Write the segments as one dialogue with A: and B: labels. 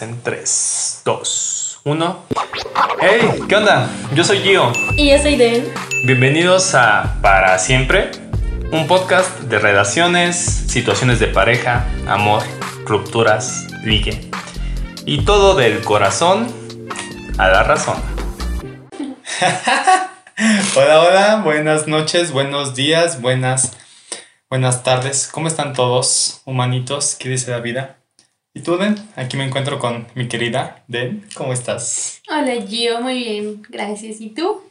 A: En 3, 2, 1. ¡Hey! ¿Qué onda? Yo soy Gio.
B: Y yo soy Den.
A: Bienvenidos a Para Siempre, un podcast de relaciones, situaciones de pareja, amor, rupturas, ligue. Y todo del corazón a la razón. hola, hola, buenas noches, buenos días, buenas, buenas tardes. ¿Cómo están todos, humanitos? ¿Qué dice la vida? ¿Y tú, Den? Aquí me encuentro con mi querida Den. ¿Cómo estás?
B: Hola, Gio. Muy bien. Gracias. ¿Y tú?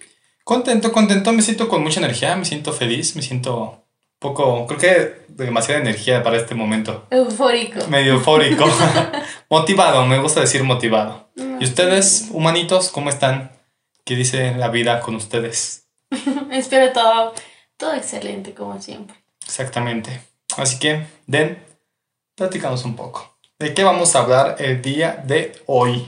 A: Contento, contento. Me siento con mucha energía. Me siento feliz. Me siento poco, creo que demasiada energía para este momento.
B: Eufórico.
A: Medio eufórico. motivado. Me gusta decir motivado. ¿Y ustedes, humanitos, cómo están? ¿Qué dice la vida con ustedes?
B: Espero todo, todo excelente, como siempre.
A: Exactamente. Así que, Den, platicamos un poco. ¿De qué vamos a hablar el día de hoy?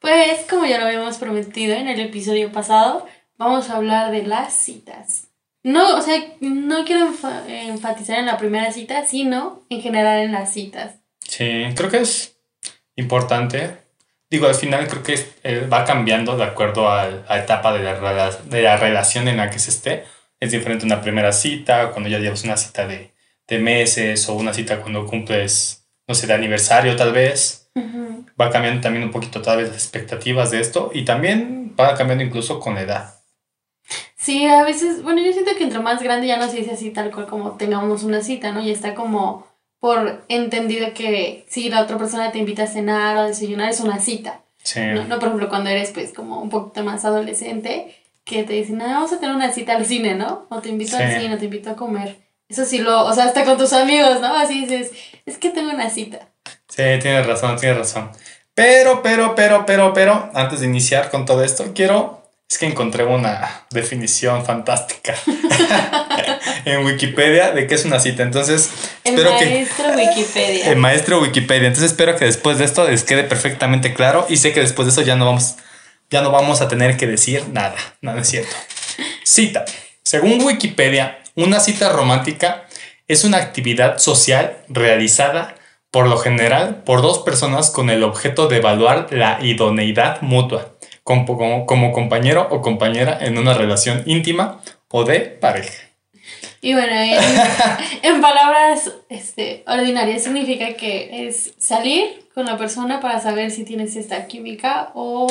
B: Pues como ya lo habíamos prometido en el episodio pasado, vamos a hablar de las citas. No, o sea, no quiero enfatizar en la primera cita, sino en general en las citas.
A: Sí, creo que es importante. Digo, al final creo que eh, va cambiando de acuerdo a la etapa de la, de la relación en la que se esté. Es diferente una primera cita, cuando ya llevas una cita de, de meses o una cita cuando cumples no sé, de aniversario tal vez. Va cambiando también un poquito tal vez las expectativas de esto y también va cambiando incluso con la edad.
B: Sí, a veces, bueno, yo siento que entre más grande ya no se dice así tal cual como tengamos una cita, ¿no? Y está como por entendido que si la otra persona te invita a cenar o a desayunar es una cita. Sí. No, no, por ejemplo, cuando eres pues como un poquito más adolescente, que te dicen, no, vamos a tener una cita al cine, ¿no? O te invito al cine, o te invito a comer. Eso sí lo, o sea, hasta con tus amigos, ¿no? Así dices, es que tengo una cita.
A: Sí, tienes razón, tienes razón. Pero, pero, pero, pero, pero, antes de iniciar con todo esto, quiero, es que encontré una definición fantástica en Wikipedia de qué es una cita. Entonces,
B: el maestro Wikipedia.
A: El maestro Wikipedia. Entonces, espero que después de esto les quede perfectamente claro y sé que después de eso ya no vamos, ya no vamos a tener que decir nada. Nada es cierto. Cita. Según Wikipedia, una cita romántica es una actividad social realizada por lo general por dos personas con el objeto de evaluar la idoneidad mutua como, como, compañero o compañera en una relación íntima o de pareja.
B: Y bueno, en, palabras este, ordinarias significa que es salir con la persona para saber si tienes esta química o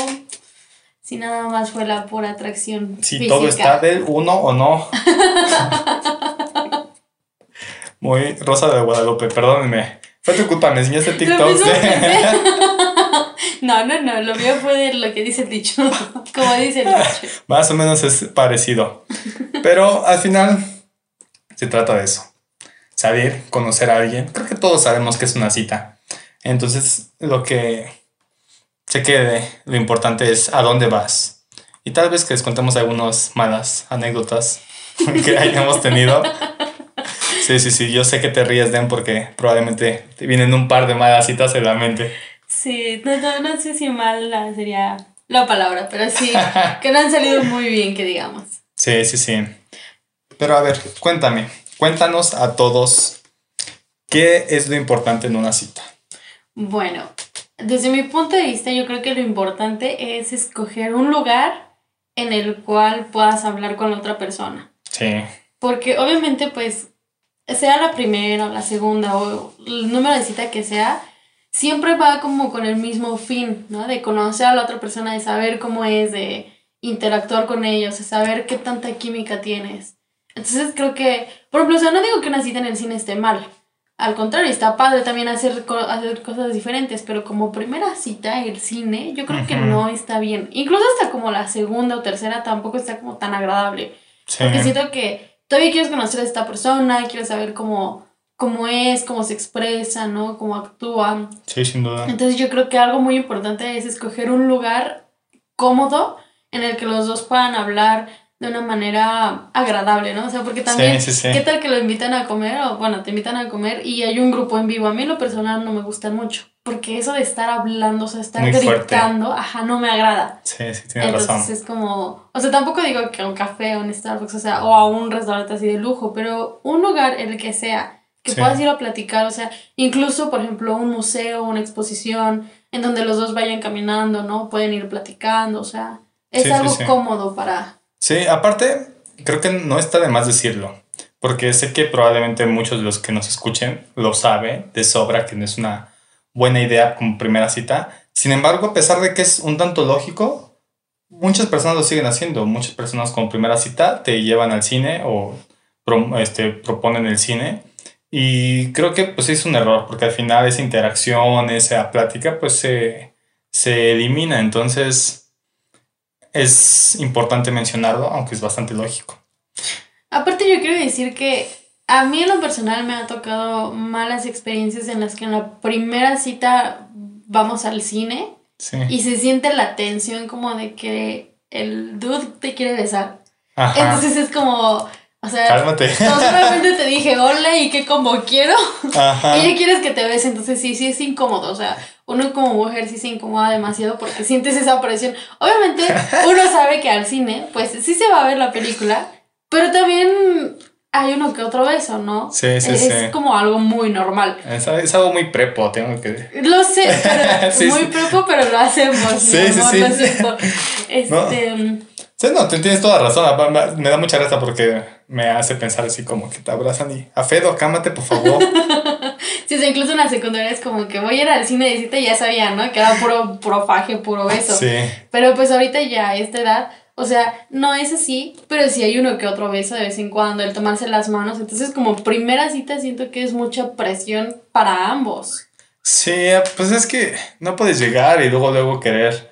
B: si nada más fue la pura atracción.
A: Si todo está del uno o no. Muy Rosa de Guadalupe, perdónenme. Fue tu culpa, me enseñaste TikTok.
B: no, no, no, lo mío fue de lo que dice el dicho. Como dice el dicho.
A: Más o menos es parecido. Pero al final se trata de eso. Saber, conocer a alguien. Creo que todos sabemos que es una cita. Entonces, lo que sé que lo importante es a dónde vas. Y tal vez que les contemos algunas malas anécdotas que hayamos tenido Sí, sí, sí, yo sé que te ríes, Den, porque probablemente te vienen un par de malas citas en la mente.
B: Sí, no, no, sé si mala sería la palabra, pero sí, que no han salido muy bien, que digamos.
A: Sí, sí, sí. Pero a ver, cuéntame, cuéntanos a todos qué es lo importante en una cita.
B: Bueno, desde mi punto de vista, yo creo que lo importante es escoger un lugar en el cual puedas hablar con la otra persona. Sí. Porque obviamente, pues, sea la primera o la segunda o el número de cita que sea, siempre va como con el mismo fin, ¿no? De conocer a la otra persona, de saber cómo es, de interactuar con ellos, de saber qué tanta química tienes. Entonces creo que, por ejemplo, o sea, no digo que una cita en el cine esté mal. Al contrario, está padre también hacer, hacer cosas diferentes, pero como primera cita, el cine, yo creo que no está bien. Incluso hasta como la segunda o tercera tampoco está como tan agradable. Porque siento que todavía quieres conocer a esta persona, quieres saber cómo, cómo es, cómo se expresa, ¿no? Cómo actúa.
A: Sí, sin duda.
B: Entonces yo creo que algo muy importante es escoger un lugar cómodo en el que los dos puedan hablar de una manera agradable, ¿no? O sea, porque también, ¿qué tal que lo invitan a comer? O bueno, te invitan a comer y hay un grupo en vivo. A mí lo personal no me gusta mucho. Porque eso de estar hablando, o sea, estar gritando, ajá, no me agrada.
A: Sí, sí, tienes razón.
B: Entonces es como, o sea, tampoco digo que a un café o un Starbucks, o sea, o a un restaurante así de lujo, pero un lugar en el que sea, que puedas ir a platicar, o sea, incluso, por ejemplo, un museo, una exposición, en donde los dos vayan caminando, ¿no? Pueden ir platicando, o sea, es algo cómodo para...
A: Sí, aparte, creo que no está de más decirlo, porque sé que probablemente muchos de los que nos escuchen lo saben de sobra que no es una buena idea como primera cita. Sin embargo, a pesar de que es un tanto lógico, muchas personas lo siguen haciendo. Muchas personas con primera cita te llevan al cine o este, proponen el cine y creo que pues es un error, porque al final esa interacción, esa plática, pues se, se elimina. Entonces es importante mencionarlo, aunque es bastante lógico.
B: Aparte yo quiero decir que a mí en lo personal me ha tocado malas experiencias en las que en la primera cita vamos al cine y se siente la tensión como de que el dude te quiere besar. Entonces es como, o sea, Cálmate. no solamente te dije hola y que como quiero. Ajá. Ella quieres que te bese, entonces sí, sí es incómodo. O sea, uno como mujer sí se incomoda demasiado porque sientes esa presión. Obviamente, uno sabe que al cine, pues sí se va a ver la película, pero también hay uno que otro beso, ¿no? Sí, sí, sí. Es como algo muy normal.
A: Es, algo muy prepo, tengo que
B: Lo sé, pero muy prepo, pero lo hacemos. Sí, sí, sí.
A: Este. Sí, no, tienes toda razón. Me da mucha risa porque me hace pensar así como que te abrazan y a Fedo, cámate, por favor.
B: sí, sea, incluso en la secundaria es como que voy a ir al cine de cita y ya sabía, ¿no? Que era puro profaje, puro beso. Sí. Pero pues ahorita ya a esta edad, o sea, no es así, pero sí hay uno que otro beso de vez en cuando, el tomarse las manos. Entonces, como primera cita, siento que es mucha presión para ambos.
A: Sí, pues es que no puedes llegar y luego, luego querer,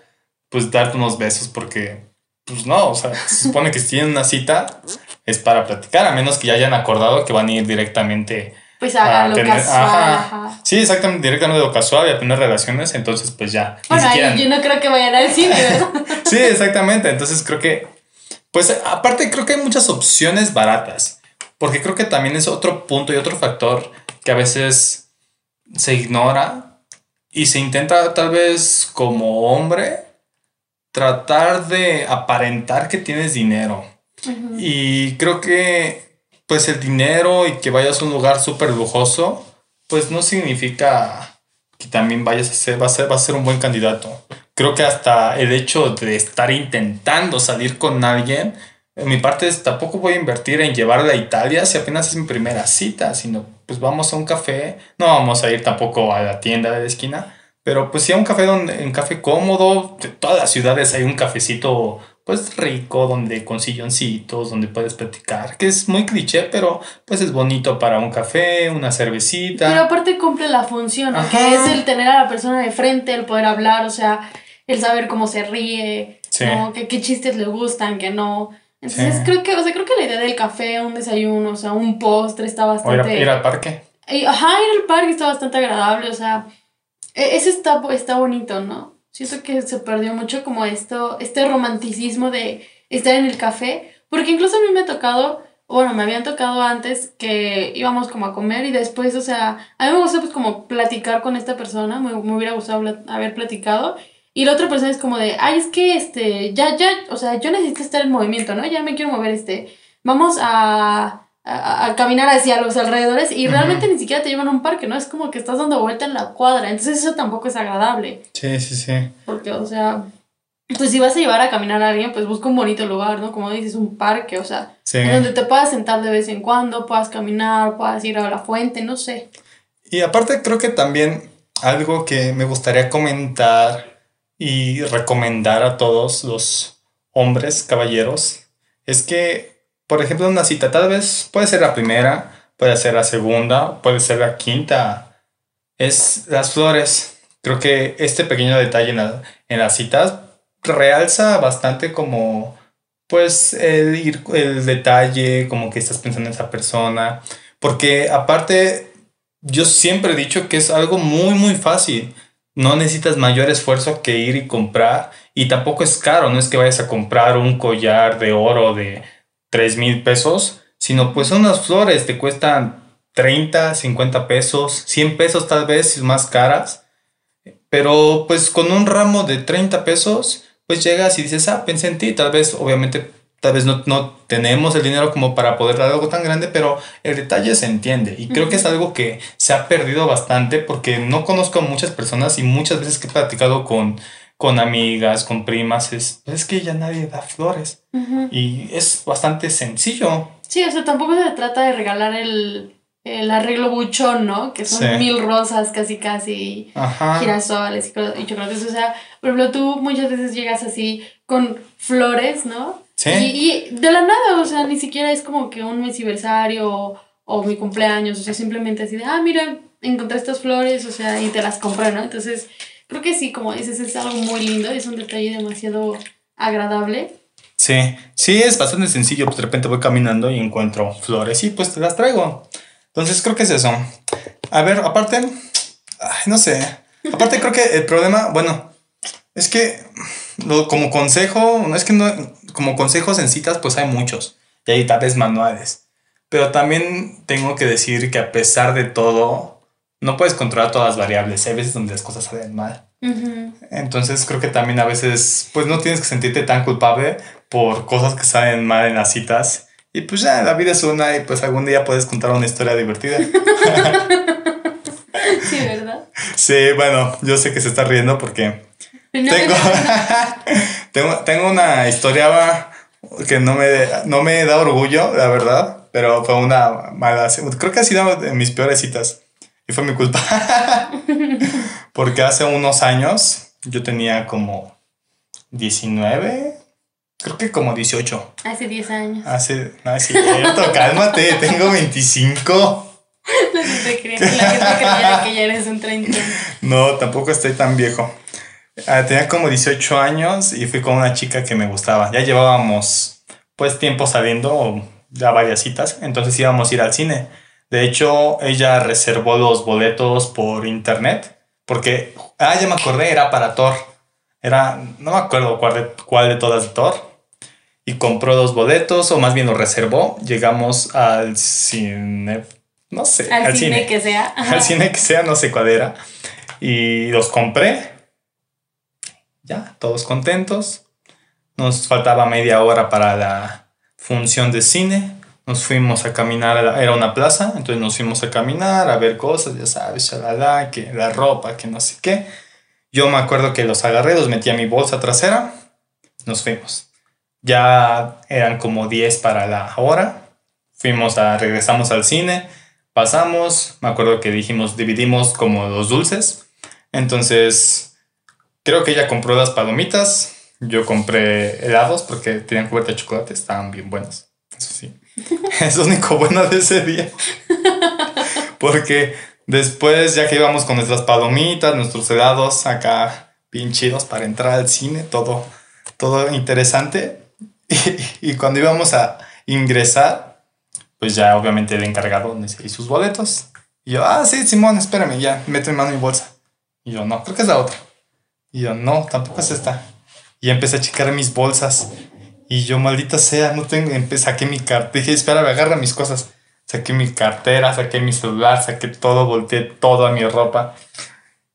A: pues, darte unos besos porque pues no, o sea, se supone que si tienen una cita es para platicar, a menos que ya hayan acordado que van a ir directamente.
B: Pues a, lo casual.
A: Sí, exactamente, directamente a lo casual y a tener relaciones, entonces pues ya.
B: Bueno, yo no creo que vayan al cine, ¿verdad?
A: sí, exactamente, entonces creo que, pues aparte creo que hay muchas opciones baratas, porque creo que también es otro punto y otro factor que a veces se ignora y se intenta tal vez como hombre tratar de aparentar que tienes dinero. Y creo que pues el dinero y que vayas a un lugar súper lujoso, pues no significa que también vayas a ser, va a ser, va a ser un buen candidato. Creo que hasta el hecho de estar intentando salir con alguien, en mi parte es, tampoco voy a invertir en llevarla a Italia si apenas es mi primera cita, sino pues vamos a un café, no vamos a ir tampoco a la tienda de la esquina, pero pues sí, un café donde, un café cómodo, de todas las ciudades hay un cafecito pues rico, donde con silloncitos, donde puedes platicar, que es muy cliché, pero pues es bonito para un café, una cervecita.
B: Pero aparte cumple la función, que es el tener a la persona de frente, el poder hablar, o sea, el saber cómo se ríe, que, qué chistes le gustan, que no. Entonces creo que, o sea, creo que la idea del café, un desayuno, o sea, un postre está bastante...
A: ir al parque.
B: ajá, ir al parque está bastante agradable, o sea e-, ese está, está bonito, ¿no? Siento que se perdió mucho como esto, este romanticismo de estar en el café, porque incluso a mí me ha tocado, bueno, me habían tocado antes que íbamos como a comer y después, o sea, a mí me gusta pues como platicar con esta persona, me, me hubiera gustado haber platicado. Y la otra persona es como de, ay, es que este, ya, ya, o sea, yo necesito estar en movimiento, ¿no? Ya me quiero mover, este, vamos a, a, caminar hacia los alrededores y realmente ni siquiera te llevan a un parque, ¿no? Es como que estás dando vuelta en la cuadra, entonces eso tampoco es agradable.
A: Sí, sí, sí.
B: Porque, o sea, pues si vas a llevar a caminar a alguien, pues busca un bonito lugar, ¿no? Como dices, un parque, o sea, en donde te puedas sentar de vez en cuando, puedas caminar, puedas ir a la fuente, no sé.
A: Y aparte creo que también algo que me gustaría comentar y recomendar a todos los hombres, caballeros, es que por ejemplo, una cita tal vez puede ser la primera, puede ser la segunda, puede ser la quinta. Es las flores. Creo que este pequeño detalle en, en las citas realza bastante como pues el, el detalle, como que estás pensando en esa persona. Porque aparte, yo siempre he dicho que es algo muy, muy fácil. No necesitas mayor esfuerzo que ir y comprar. Y tampoco es caro, no es que vayas a comprar un collar de oro de 3 mil pesos, sino pues unas flores te cuestan 30, 50 pesos, 100 pesos tal vez, más caras. Pero pues con un ramo de 30 pesos, pues llegas y dices, ah, pensé en ti, tal vez obviamente tal vez no, no, tenemos el dinero como para poder dar algo tan grande, pero el detalle se entiende. Y creo que es algo que se ha perdido bastante porque no conozco a muchas personas y muchas veces que he platicado con, con amigas, con primas, es, es que ya nadie da flores. Y es bastante sencillo.
B: Sí, o sea, tampoco se trata de regalar el, el arreglo buchón, ¿no? Que son mil rosas casi casi, girasoles y chocolates. O sea, por ejemplo, tú muchas veces llegas así con flores, ¿no? Sí. Y, de la nada, o sea, ni siquiera es como que un mesiversario o, mi cumpleaños, o sea, simplemente así de, ah, mira, encontré estas flores, o sea, y te las compré, ¿no? Entonces, creo que sí, como dices, es algo muy lindo, es un detalle demasiado agradable.
A: Sí, sí, es bastante sencillo, pues de repente voy caminando y encuentro flores y pues te las traigo. Entonces creo que es eso. A ver, aparte, no sé. Aparte creo que el problema, bueno, es que como consejo, no es que no, como consejos en citas, pues hay muchos. Y hay tal vez manuales. Pero también tengo que decir que a pesar de todo, no puedes controlar todas las variables. Hay veces donde las cosas salen mal. Entonces creo que también a veces, pues no tienes que sentirte tan culpable por cosas que salen mal en las citas. Y pues ya, la vida es una y pues algún día puedes contar una historia divertida.
B: sí, ¿verdad?
A: Sí, bueno, yo sé que se está riendo porque tengo, tengo, una historia que no me, no me da orgullo, la verdad, pero fue una mala. Creo que ha sido de mis peores citas y fue mi culpa. Porque hace unos años yo tenía como 19, creo que como 18.
B: Hace 10 años.
A: Hace, no es cierto, cálmate, tengo 25.
B: No te crees, la gente creía que ya eres un 30.
A: No, tampoco estoy tan viejo. Ah, tenía como 18 años y fui con una chica que me gustaba. Ya llevábamos pues tiempo saliendo, ya varias citas, entonces íbamos a ir al cine. De hecho, ella reservó los boletos por internet porque, ah, ya me acordé, era para Thor. Era, no me acuerdo cuál de, cuál de todas de Thor. Y compró dos boletos, o más bien los reservó. Llegamos al cine, no sé.
B: Al, cine, que sea.
A: Al cine que sea, no sé cuál era. Y los compré ya, todos contentos. Nos faltaba media hora para la función de cine. Nos fuimos a caminar, era una plaza, entonces nos fuimos a caminar, a ver cosas, ya sabes, shalala, que la ropa, que no sé qué. Yo me acuerdo que los agarré, los metí a mi bolsa trasera, nos fuimos. Ya eran como 10 para la hora. Fuimos a, regresamos al cine, pasamos, me acuerdo que dijimos, dividimos como los dulces. Entonces Creo que ella compró las palomitas. Yo compré helados porque tenían cubierta de chocolate. Estaban bien buenos. Eso sí. es lo único bueno de ese día. porque después, ya que íbamos con nuestras palomitas, nuestros helados acá bien chidos para entrar al cine, todo, todo interesante. Y, cuando íbamos a ingresar, pues ya obviamente el encargado y sus boletos. Y yo, ah, sí, Simón, espérame, ya, meto en mano mi bolsa. Y yo, no, creo que es la otra. Y yo, no, tampoco es esta. Y empecé a checar mis bolsas. Y yo, maldita sea, no tengo. Saqué mi cartera. Dije, espera, agarra mis cosas. Saqué mi cartera, saqué mi celular, saqué todo, volteé toda mi ropa.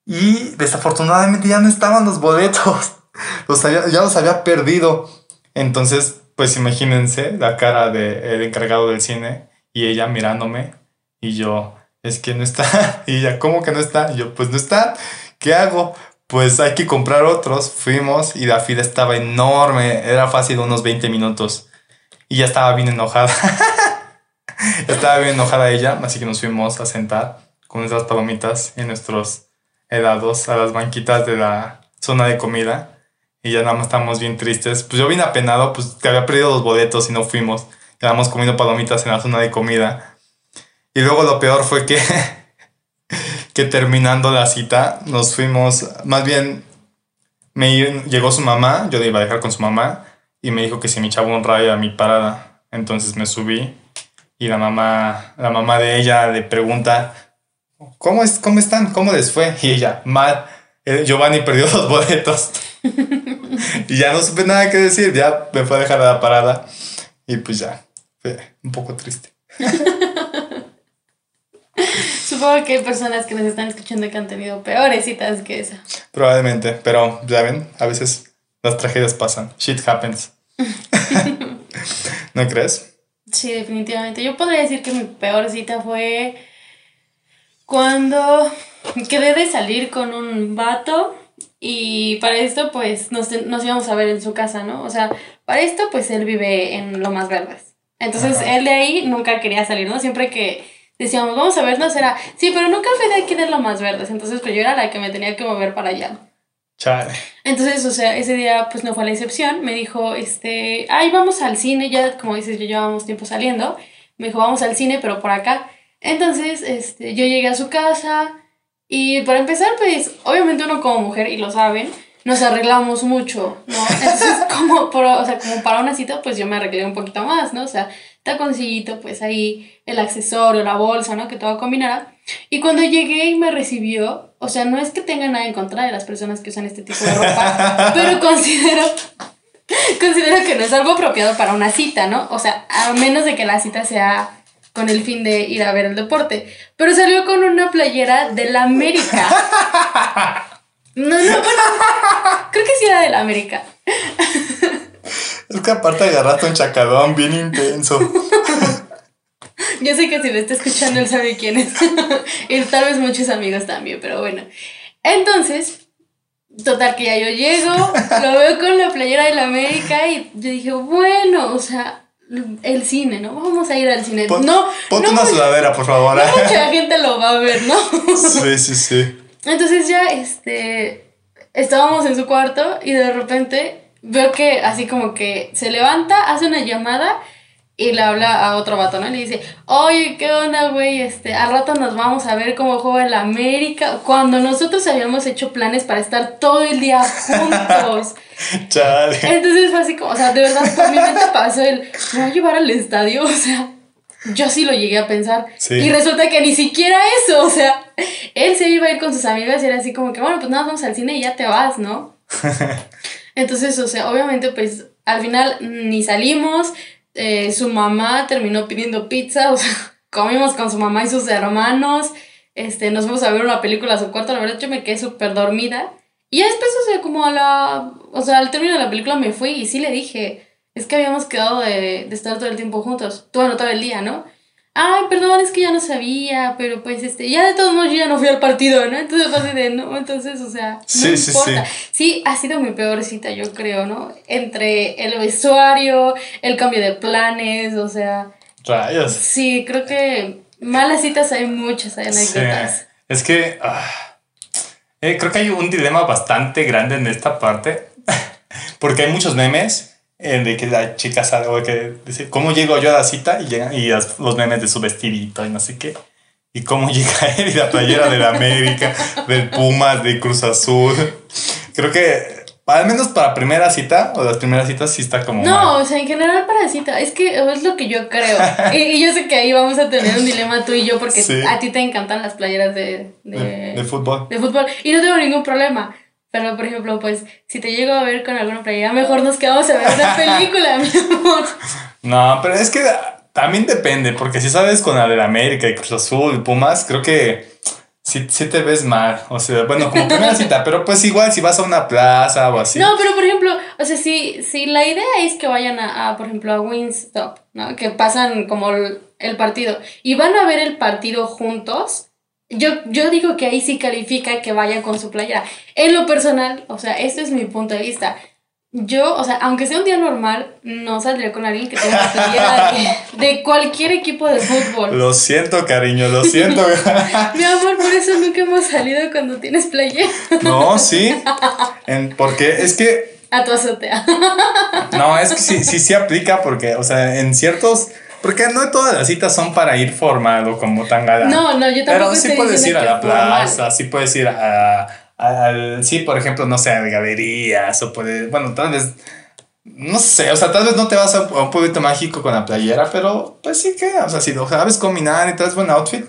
A: Y desafortunadamente ya no estaban los boletos. Los había, ya los había perdido. Entonces, pues imagínense la cara del encargado del cine y ella mirándome. Y yo, es que no está. Y ella, ¿cómo que no está? Y yo, pues no está. ¿Qué hago? Pues hay que comprar otros. Fuimos y la fila estaba enorme, era fácil unos 20 minutos. Y ya estaba bien enojada. estaba bien enojada ella, así que nos fuimos a sentar con nuestras palomitas y nuestros helados a las banquitas de la zona de comida. Y ya nada más estábamos bien tristes. Pues yo vine apenado, pues que había perdido los boletos y no fuimos. Quedamos comiendo palomitas en la zona de comida. Y luego lo peor fue que que terminando la cita nos fuimos, más bien me llegó su mamá, yo le iba a dejar con su mamá y me dijo que si me echaba un rayo a mi parada. Entonces me subí y la mamá, la mamá de ella le pregunta, ¿cómo, es, cómo están? ¿Cómo les fue? Y ella, mal. Eh, Giovanni perdió los boletos. y ya no supe nada que decir, ya me fue a dejar a la parada. Y pues ya, fue un poco triste.
B: Supongo que hay personas que nos están escuchando que han tenido peores citas que esa.
A: Probablemente, pero ya ven, a veces las tragedias pasan. Shit happens. ¿No crees?
B: Sí, definitivamente. Yo podría decir que mi peor cita fue cuando quedé de salir con un vato y para esto pues nos, nos íbamos a ver en su casa, ¿no? O sea, para esto pues él vive en lo más Verdes. Entonces él de ahí nunca quería salir, ¿no? Siempre que decíamos, vamos a vernos, era, sí, pero nunca fue de aquí de lo más verdes. Entonces, pues yo era la que me tenía que mover para allá. Chale. Entonces, o sea, ese día pues no fue la excepción. Me dijo, este, ay, vamos al cine, ya como dices, yo llevábamos tiempo saliendo. Me dijo, vamos al cine, pero por acá. Entonces, este, yo llegué a su casa y para empezar, pues, obviamente uno como mujer, y lo saben, nos arreglamos mucho, ¿no? Entonces, como, por, o sea, como para una cita, pues yo me arreglé un poquito más, ¿no? O sea, taconcito, pues ahí el accesorio, la bolsa, ¿no? Que todo combinara. Y cuando llegué y me recibió, o sea, no es que tenga nada en contra de las personas que usan este tipo de ropa, pero considero, considero que no es algo apropiado para una cita, ¿no? O sea, a menos de que la cita sea con el fin de ir a ver el deporte. Pero salió con una playera de la América. No, no, bueno, creo que sí era de la América.
A: Es que aparte agarraste un chacadón bien intenso.
B: Yo sé que si me está escuchando él sabe quién es. y tal vez muchos amigos también, pero bueno. Entonces, total que ya yo llego, lo veo con la playera de la América y yo dije, bueno, o sea, el cine, ¿no? Vamos a ir al cine. no,
A: ponte una sudadera, por favor.
B: No mucha gente lo va a ver, ¿no?
A: sí, sí, sí.
B: Entonces ya, este, estábamos en su cuarto y de repente veo que así como que se levanta, hace una llamada y le habla a otro vato, ¿no? Y le dice, oye, ¿qué onda, güey? Este, al rato nos vamos a ver cómo juega el América. Cuando nosotros habíamos hecho planes para estar todo el día juntos. Chale. Entonces fue así como, o sea, de verdad, por mi mente pasó el, ¿me va a llevar al estadio? O sea, yo sí lo llegué a pensar. Y resulta que ni siquiera eso, o sea, él se iba a ir con sus amigas y era así como que, bueno, pues nada, vamos al cine y ya te vas, ¿no? Entonces, o sea, obviamente, pues al final ni salimos, eh, su mamá terminó pidiendo pizza, o sea, comimos con su mamá y sus hermanos, este, nos fuimos a ver una película a su cuarto, la verdad yo me quedé súper dormida. Y después, o sea, como a la, o sea, al término de la película me fui y sí le dije, es que habíamos quedado de, de estar todo el tiempo juntos, bueno, todo el día, ¿no? Ay, perdón, es que ya no sabía, pero pues este, ya de todos modos yo ya no fui al partido, ¿no? Entonces de, no, entonces, o sea, no sí, importa. Sí, sí. sí, ha sido mi peor cita, yo creo, ¿no? Entre el vestuario, el cambio de planes, o sea. Rayos. Sí, creo que malas citas hay muchas, hay anécdotas.
A: Es que ah, eh, creo que hay un dilema bastante grande en esta parte, porque hay muchos memes de que la chica sabe, o que dice, ¿cómo llego yo a la cita? Y llegan y los memes de su vestidito y no sé qué. Y cómo llega él y la playera de la América, del Pumas, de Cruz Azul. Creo que al menos para primera cita o las primeras citas sí está como.
B: No, o sea, en general para cita, es que es lo que yo creo. y, yo sé que ahí vamos a tener un dilema tú y yo porque a ti te encantan las playeras de,
A: de, de fútbol.
B: De fútbol. Y no tengo ningún problema. Pero, por ejemplo, pues, si te llego a ver con alguna playera, mejor nos quedamos a ver esa película, mi amor.
A: No, pero es que también depende, porque si sabes con la de América y Cruz Azul y Pumas, creo que sí, sí, te ves mal. O sea, bueno, como primera cita, pero pues igual si vas a una plaza o así.
B: No, pero por ejemplo, o sea, si, si la idea es que vayan a, a por ejemplo, a Winstop, ¿no? Que pasan como el, el partido y van a ver el partido juntos yo, yo digo que ahí sí califica que vaya con su playera. En lo personal, o sea, este es mi punto de vista. Yo, o sea, aunque sea un día normal, no saldría con alguien que tenga playera de, cualquier equipo de fútbol.
A: Lo siento, cariño, lo siento.
B: Mi amor, por eso nunca hemos salido cuando tienes playera.
A: No, sí. En, porque es que.
B: A tu azotea.
A: No, es que sí, sí, sí aplica porque, o sea, en ciertos porque no todas las citas son para ir formado como tan galán.
B: No, no, yo tampoco
A: Pero sí puedes ir a la plaza, sí puedes ir a, al, sí, por ejemplo, no sé, a galerías o puedes, bueno, tal vez, no sé, o sea, tal vez no te vas a, un pueblito mágico con la playera, pero pues sí que, o sea, si lo sabes combinar y traes buen outfit,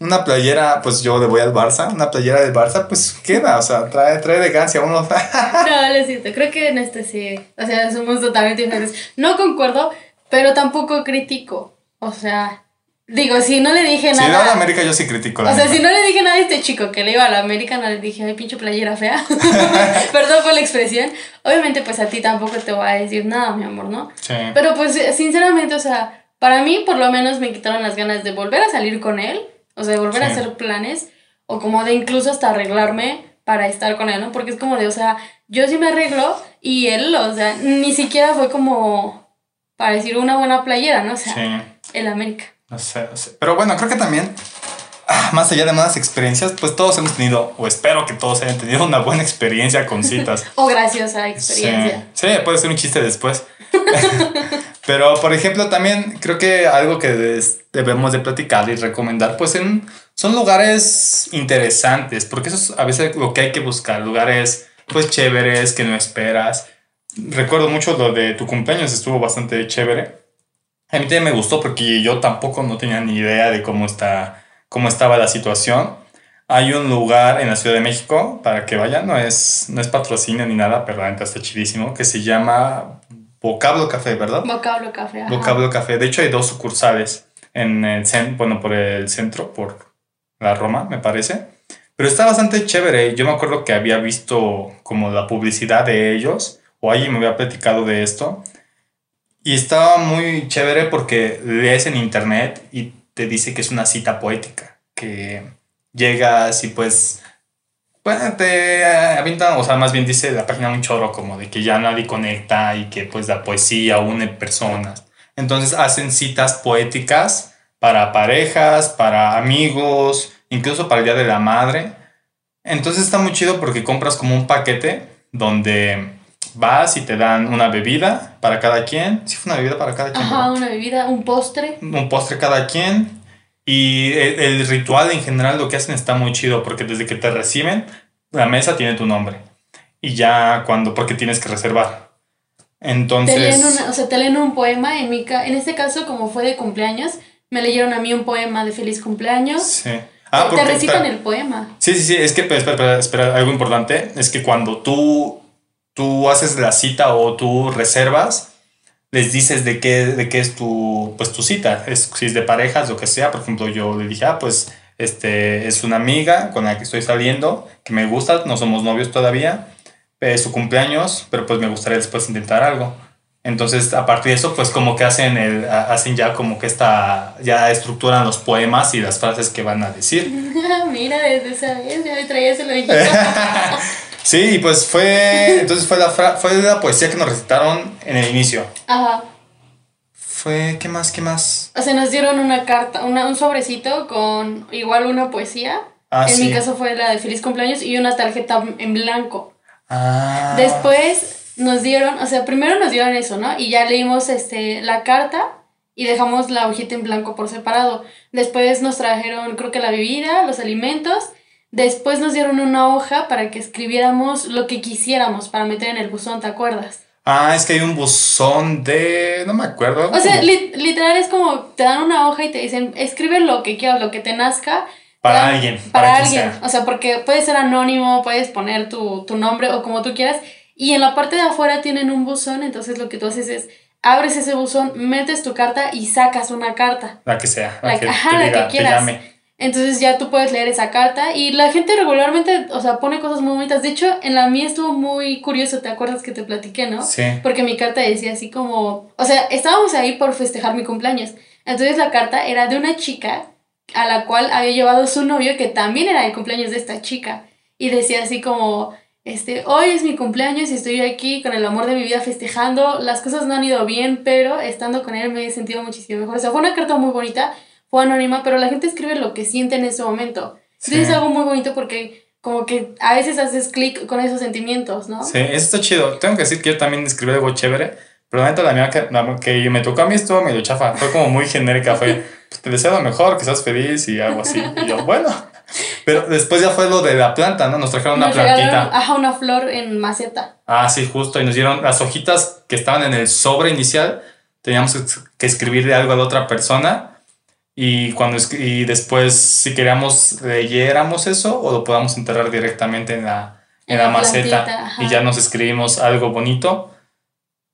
A: una playera, pues yo le voy al Barça, una playera del Barça, pues queda, o sea, trae, trae elegancia uno.
B: no, lo siento, creo que en este sí, o sea, somos totalmente diferentes. No concuerdo, pero tampoco critico. O sea, Digo, si no le dije nada.
A: Si no a la América, yo sí critico
B: la O sea, si no le dije nada a este chico que le iba a la América, no le dije, ay, pinche playera fea. Perdón por la expresión. Obviamente, pues a ti tampoco te voy a decir nada, mi amor, ¿no? Sí. Pero pues, sinceramente, o sea, para mí, por lo menos, me quitaron las ganas de volver a salir con él. O sea, de volver a hacer planes. O como de incluso hasta arreglarme para estar con él, ¿no? Porque es como de, o sea, yo sí me arreglo y él, o sea, ni siquiera fue como para decir una buena playera, ¿no? O sea, el América.
A: No sé, no sé. Pero bueno, creo que también, ah, más allá de malas experiencias, pues todos hemos tenido, o espero que todos hayan tenido una buena experiencia con citas.
B: o graciosa experiencia.
A: Sí, puede ser un chiste después. Pero, por ejemplo, también creo que algo que debemos de platicar y recomendar, pues en, son lugares interesantes, porque eso es a veces lo que hay que buscar, lugares pues chéveres que no esperas. Recuerdo mucho lo de tu cumpleaños, estuvo bastante chévere. A mí también me gustó porque yo tampoco no tenía ni idea de cómo, está, cómo estaba la situación. Hay un lugar en la Ciudad de México para que vayan, no es, no es patrocinio ni nada, pero realmente está chidísimo, que se llama Vocablo Café, ¿verdad?
B: Vocablo Café.
A: Vocablo Café. De hecho, hay dos sucursales en el centro, bueno, por el centro, por la Roma, me parece. Pero está bastante chévere. Yo me acuerdo que había visto como la publicidad de ellos, o alguien me había platicado de esto. Y estaba muy chévere porque lees en internet y te dice que es una cita poética, que llegas y pues, pues te avientan, o sea, más bien dice la página un choro como de que ya nadie conecta y que pues la poesía une personas. Entonces hacen citas poéticas para parejas, para amigos, incluso para el Día de la Madre. Entonces está muy chido porque compras como un paquete donde vas y te dan una bebida para cada quien. Sí, fue una bebida para cada quien.
B: Ajá, una bebida, un postre.
A: Un postre cada quien. Y el, ritual en general lo que hacen está muy chido porque desde que te reciben, la mesa tiene tu nombre. Y ya cuando, porque tienes que reservar. Entonces...
B: Te leen o sea, te leen un poema. En, mi en este caso, como fue de cumpleaños, me leyeron a mí un poema de feliz cumpleaños. Sí. Ah, te recitan el poema.
A: Sí, sí, sí. Es que, espera, espera, espera, algo importante. Es que cuando tú tú haces la cita o tú reservas, les dices de qué, de qué es tu, pues, tu cita, es, si es de parejas, lo que sea. Por ejemplo, yo le dije, ah, pues este, es una amiga con la que estoy saliendo, que me gusta, no somos novios todavía, es su cumpleaños, pero pues me gustaría después intentar algo. Entonces, a partir de eso, pues como que hacen, el, hacen ya como que esta, ya estructuran los poemas y las frases que van a decir.
B: Mira, desde esa vez ya me traías el
A: Sí, y pues fue. Entonces fue la, fue la poesía que nos recitaron en el inicio. Ajá. Fue. ¿Qué más? ¿Qué más?
B: O sea, nos dieron una carta, una, un sobrecito con igual una poesía. Ah, en mi caso fue la de feliz cumpleaños y una tarjeta en blanco. Ah. Después nos dieron, o sea, primero nos dieron eso, ¿no? Y ya leímos este, la carta y dejamos la hojita en blanco por separado. Después nos trajeron, creo que la bebida, los alimentos Después nos dieron una hoja para que escribiéramos lo que quisiéramos para meter en el buzón, ¿te acuerdas?
A: Ah, es que hay un buzón de... no me acuerdo.
B: O sea, literal es como te dan una hoja y te dicen, escribe lo que quieras, lo que te nazca.
A: Para alguien.
B: Para, alguien. O sea, porque puede ser anónimo, puedes poner tu, tu nombre o como tú quieras. Y en la parte de afuera tienen un buzón, entonces lo que tú haces es abres ese buzón, metes tu carta y sacas una carta.
A: La que sea.
B: La, que, ajá, la que quieras. Entonces ya tú puedes leer esa carta y la gente regularmente, o sea, pone cosas muy bonitas. De hecho, en la mía estuvo muy curioso, ¿te acuerdas que te platiqué, no? Sí. Porque mi carta decía así como, o sea, estábamos ahí por festejar mi cumpleaños. Entonces la carta era de una chica a la cual había llevado su novio que también era el cumpleaños de esta chica. Y decía así como, este, hoy es mi cumpleaños y estoy aquí con el amor de mi vida festejando. Las cosas no han ido bien, pero estando con él me he sentido muchísimo mejor. O sea, fue una carta muy bonita fue anónima, pero la gente escribe lo que siente en ese momento. Entonces es algo muy bonito porque como que a veces haces clic con esos sentimientos, ¿no?
A: Sí, eso está chido. Tengo que decir que yo también escribí algo chévere, pero la neta la mía que, que me tocó a mí estuvo medio chafa. Fue como muy genérica, fue, pues, te deseo lo mejor, que seas feliz y algo así. Y yo, bueno. Pero después ya fue lo de la planta, ¿no? Nos trajeron una plantita.
B: Ajá, una flor en maceta.
A: Ah, sí, justo. Y nos dieron las hojitas que estaban en el sobre inicial. Teníamos que escribirle algo a la otra persona y, cuando, y después, si queríamos, leyéramos eso o lo podamos enterrar directamente en la, en, la, maceta y ya nos escribimos algo bonito.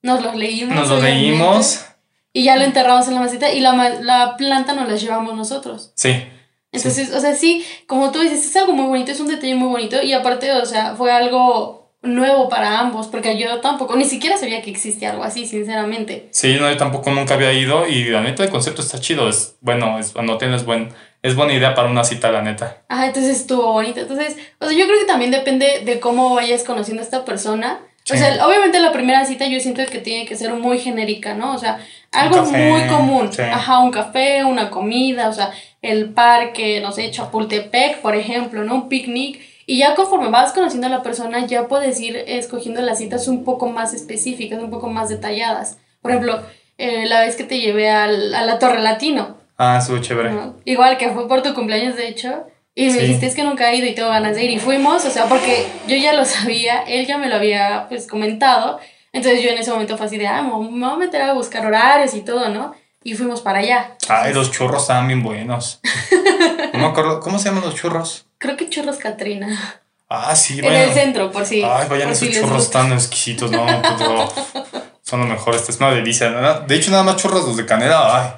B: Nos lo leímos.
A: Nos lo leímos.
B: y ya lo enterramos en la maceta y la, la planta nos la llevamos nosotros. Sí. Entonces, o sea, sí, como tú dices, es algo muy bonito, es un detalle muy bonito y aparte, o sea, fue algo nuevo para ambos, porque yo tampoco, ni siquiera sabía que existía algo así, sinceramente.
A: Sí, no, yo tampoco nunca había ido y la neta el concepto está chido, es bueno, es, no tienes buen, es buena idea para una cita, la neta.
B: Ajá, entonces estuvo bonito. Entonces, o sea, yo creo que también depende de cómo vayas conociendo a esta persona. O sea, obviamente la primera cita yo siento que tiene que ser muy genérica, ¿no? O sea, algo muy común. Ajá, un café, una comida, o sea, el parque, no sé, Chapultepec, por ejemplo, ¿no? Un picnic. Y ya conforme vas conociendo a la persona, ya puedes ir escogiendo las citas un poco más específicas, un poco más detalladas. Por ejemplo, eh, la vez que te llevé al, a la Torre Latino.
A: Ah, estuvo chévere.
B: Igual que fue por tu cumpleaños, de hecho. Y me dijiste, es que nunca he ido y tengo ganas de ir. Y fuimos, o sea, porque yo ya lo sabía, él ya me lo había, pues, comentado. Entonces yo en ese momento fue así de, ah, me voy a meter a buscar horarios y todo, ¿no? Y fuimos para allá.
A: Ay, los churros estaban bien buenos. no me acuerdo, ¿cómo se llaman los churros?
B: Creo que churros Katrina.
A: Ah, sí,
B: vayan. En el centro, por si.
A: Ay, vayan esos churros tan exquisitos, no, pues, son los mejores, es una delicia. De hecho, nada más churros los de canela, ay.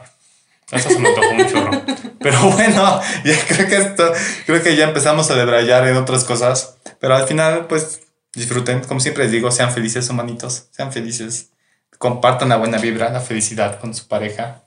A: Eso se me tocó un churro. Pero bueno, ya creo que esto, creo que ya empezamos a debrayar en otras cosas. Pero al final, pues, disfruten. Como siempre les digo, sean felices, humanitos. Sean felices. Compartan la buena vibra, la felicidad con su pareja.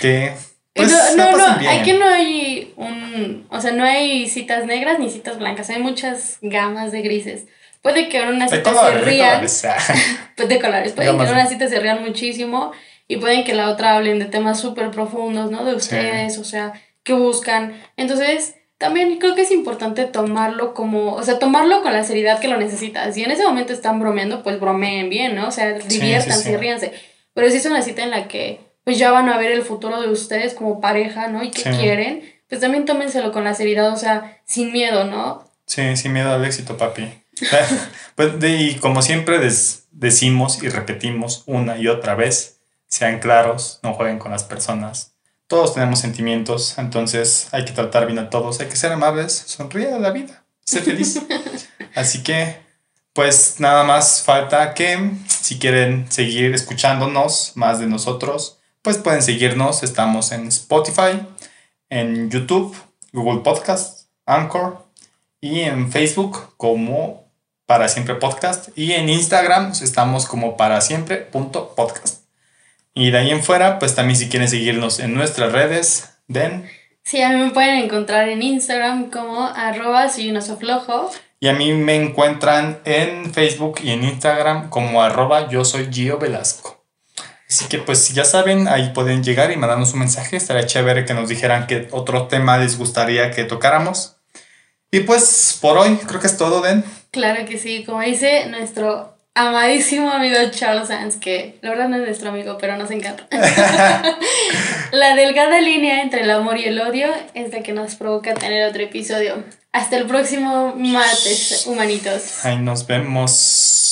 A: Que.
B: Pues, no, no, no, hay que no hay un. O sea, no hay citas negras ni citas blancas. Hay muchas gamas de grises. Puede que en una cita se rían. Pues de colores. Puede que en una cita se rían muchísimo y pueden que la otra hablen de temas súper profundos, ¿no? De ustedes, o sea, que buscan. Entonces, también creo que es importante tomarlo como, o sea, tomarlo con la seriedad que lo necesitas. Si en ese momento están bromeando, pues bromeen bien, ¿no? O sea, diviértanse, ríanse. Pero si es una cita en la que, pues ya van a ver el futuro de ustedes como pareja, ¿no? Y que quieren, pues también tómenselo con la seriedad, o sea, sin miedo, ¿no?
A: Sí, sin miedo al éxito, papi. pues, y como siempre decimos y repetimos una y otra vez, sean claros, no jueguen con las personas. Todos tenemos sentimientos, entonces hay que tratar bien a todos, hay que ser amables, sonríe a la vida, sé feliz. Así que, pues nada más falta que si quieren seguir escuchándonos más de nosotros, pues pueden seguirnos. Estamos en Spotify, en YouTube, Google Podcast, Anchor y en Facebook como para siempre podcast y en Instagram estamos como para siempre.podcast. Y de ahí en fuera, pues también si quieren seguirnos en nuestras redes, den.
B: Sí, a mí me pueden encontrar en Instagram como arroba soy un
A: Y a mí me encuentran en Facebook y en Instagram como arroba yo soy Gio Velasco. Así que pues ya saben, ahí pueden llegar y mandarnos un mensaje. Estaría chévere que nos dijeran qué otro tema les gustaría que tocáramos. Y pues por hoy creo que es todo, Den.
B: Claro que sí, como dice nuestro amadísimo amigo Charles Sands, que la verdad no es nuestro amigo, pero nos encanta. la delgada línea entre el amor y el odio es la que nos provoca tener otro episodio. Hasta el próximo martes, humanitos.
A: Ahí nos vemos.